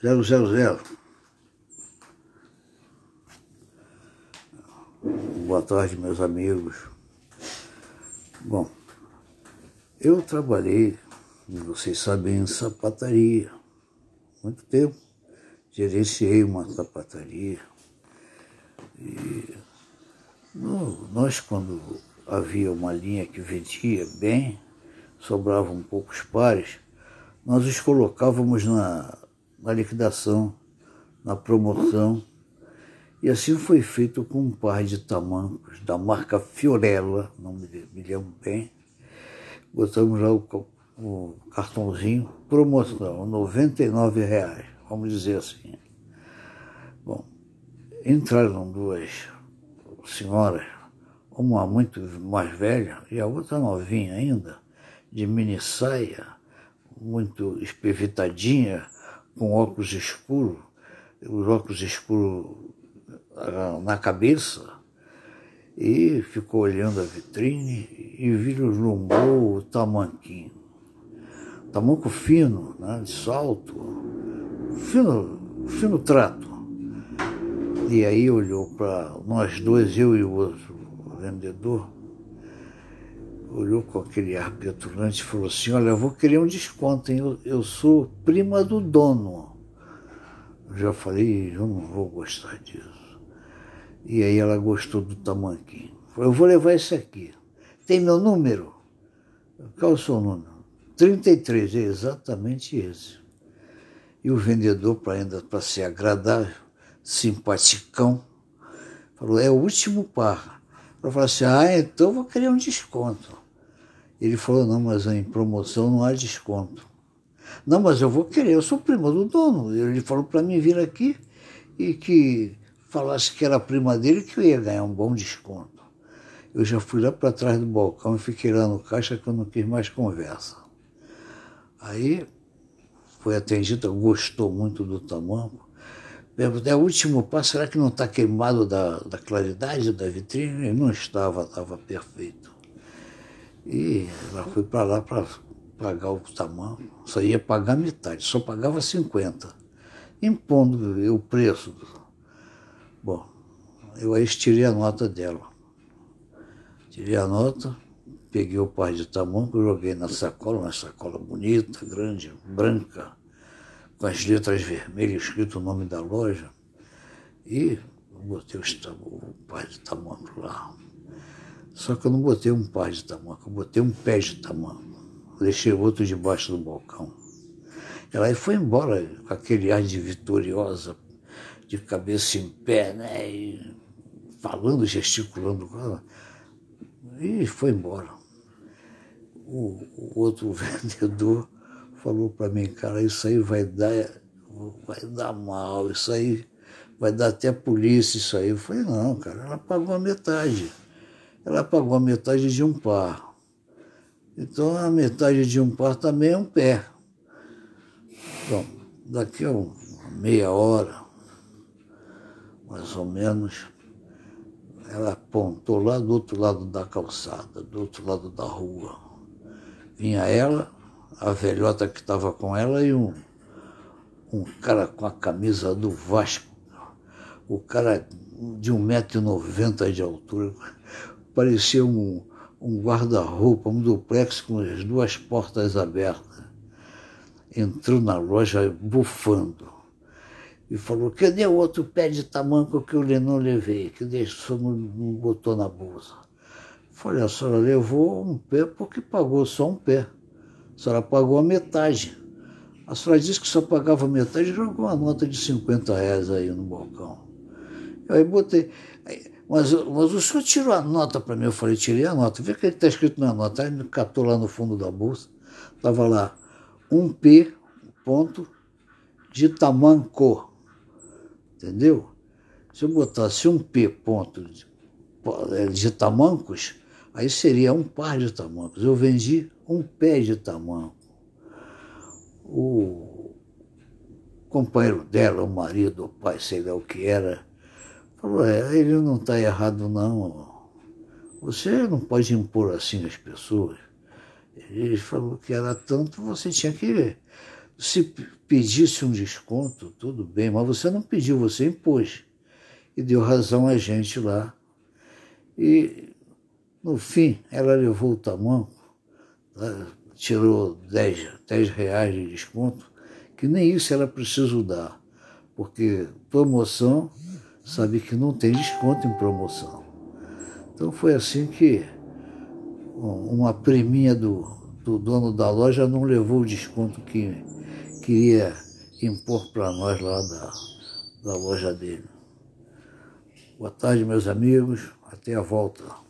000. Boa tarde, meus amigos. Bom, eu trabalhei, vocês sabem, em sapataria. Muito tempo. Gerenciei uma sapataria. E nós, quando havia uma linha que vendia bem, sobravam poucos pares, nós os colocávamos na, na liquidação, na promoção. E assim foi feito com um par de tamancos da marca Fiorella, não me, lembro bem. Botamos lá o, o cartãozinho, promoção, R$ reais, vamos dizer assim. Bom, entraram duas senhoras, uma muito mais velha e a outra novinha ainda, de mini saia, muito espevitadinha, com óculos escuros, os óculos escuros na cabeça, e ficou olhando a vitrine e vislumbrou o tamanquinho. Tamanco fino, né, de salto, fino, fino trato. E aí olhou para nós dois, eu e o outro vendedor, olhou com aquele ar petulante e falou assim, olha, eu vou querer um desconto, hein? Eu, eu sou prima do dono. Eu já falei, eu não vou gostar disso. E aí ela gostou do tamanquinho. Falou, eu vou levar esse aqui. Tem meu número? Qual é o seu número? 33, é exatamente esse. E o vendedor, para ainda para ser agradável, simpaticão, falou, é o último par. Ela falou assim, ah, então eu vou querer um desconto. Ele falou, não, mas em promoção não há desconto. Não, mas eu vou querer, eu sou prima do dono. Ele falou para mim vir aqui e que falasse que era prima dele que eu ia ganhar um bom desconto. Eu já fui lá para trás do balcão e fiquei lá no caixa que eu não quis mais conversa. Aí foi atendida, gostou muito do tamanco. É o último passo, será que não está queimado da, da claridade da vitrine? Não estava, estava perfeito. E ela foi para lá para pagar o tamanho, só ia pagar metade, só pagava 50, impondo o preço. Bom, eu aí tirei a nota dela. Tirei a nota, peguei o par de tamanco, joguei na sacola, uma sacola bonita, grande, branca, com as letras vermelhas, escrito o nome da loja, e botei o par de tamanco lá. Só que eu não botei um par de tamanco, eu botei um pé de tamanco. Deixei outro debaixo do balcão. Ela foi embora com aquele ar de vitoriosa, de cabeça em pé, né? E falando, gesticulando. E foi embora. O, o outro vendedor falou para mim, cara, isso aí vai dar, vai dar mal, isso aí vai dar até polícia, isso aí. Eu falei, não, cara, ela pagou a metade ela pagou a metade de um par. Então a metade de um par também é um pé. Bom, daqui a meia hora, mais ou menos, ela apontou lá do outro lado da calçada, do outro lado da rua. Vinha ela, a velhota que estava com ela e um, um cara com a camisa do Vasco. O cara de 1,90m de altura, parecia um, um guarda-roupa, um duplex com as duas portas abertas. Entrou na loja bufando e falou: cadê o outro pé de tamanco que eu não levei, que deixou, não, não botou na bolsa? Falei, a senhora levou um pé porque pagou só um pé. Senhora pagou a metade. A senhora disse que só pagava metade e jogou uma nota de 50 reais aí no balcão. Eu aí botei. Mas, mas o senhor tirou a nota para mim. Eu falei, tirei a nota. Vê que está escrito na nota. Aí ele catou lá no fundo da bolsa. Estava lá, um P ponto de tamanco. Entendeu? Se eu botasse um P ponto de, de tamancos, aí seria um par de tamancos. Eu vendi um pé de tamanco. O companheiro dela, o marido, o pai, sei lá o que era, Falou, é, ele não está errado não. Você não pode impor assim as pessoas. Ele falou que era tanto, você tinha que se pedisse um desconto, tudo bem, mas você não pediu, você impôs. E deu razão a gente lá. E, no fim, ela levou o tamanco, tá? Tirou 10, 10 reais de desconto, que nem isso ela precisou dar, porque promoção, sabe que não tem desconto em promoção. Então foi assim que uma priminha do, do dono da loja não levou o desconto que queria impor para nós lá da, da loja dele. Boa tarde, meus amigos. Até a volta.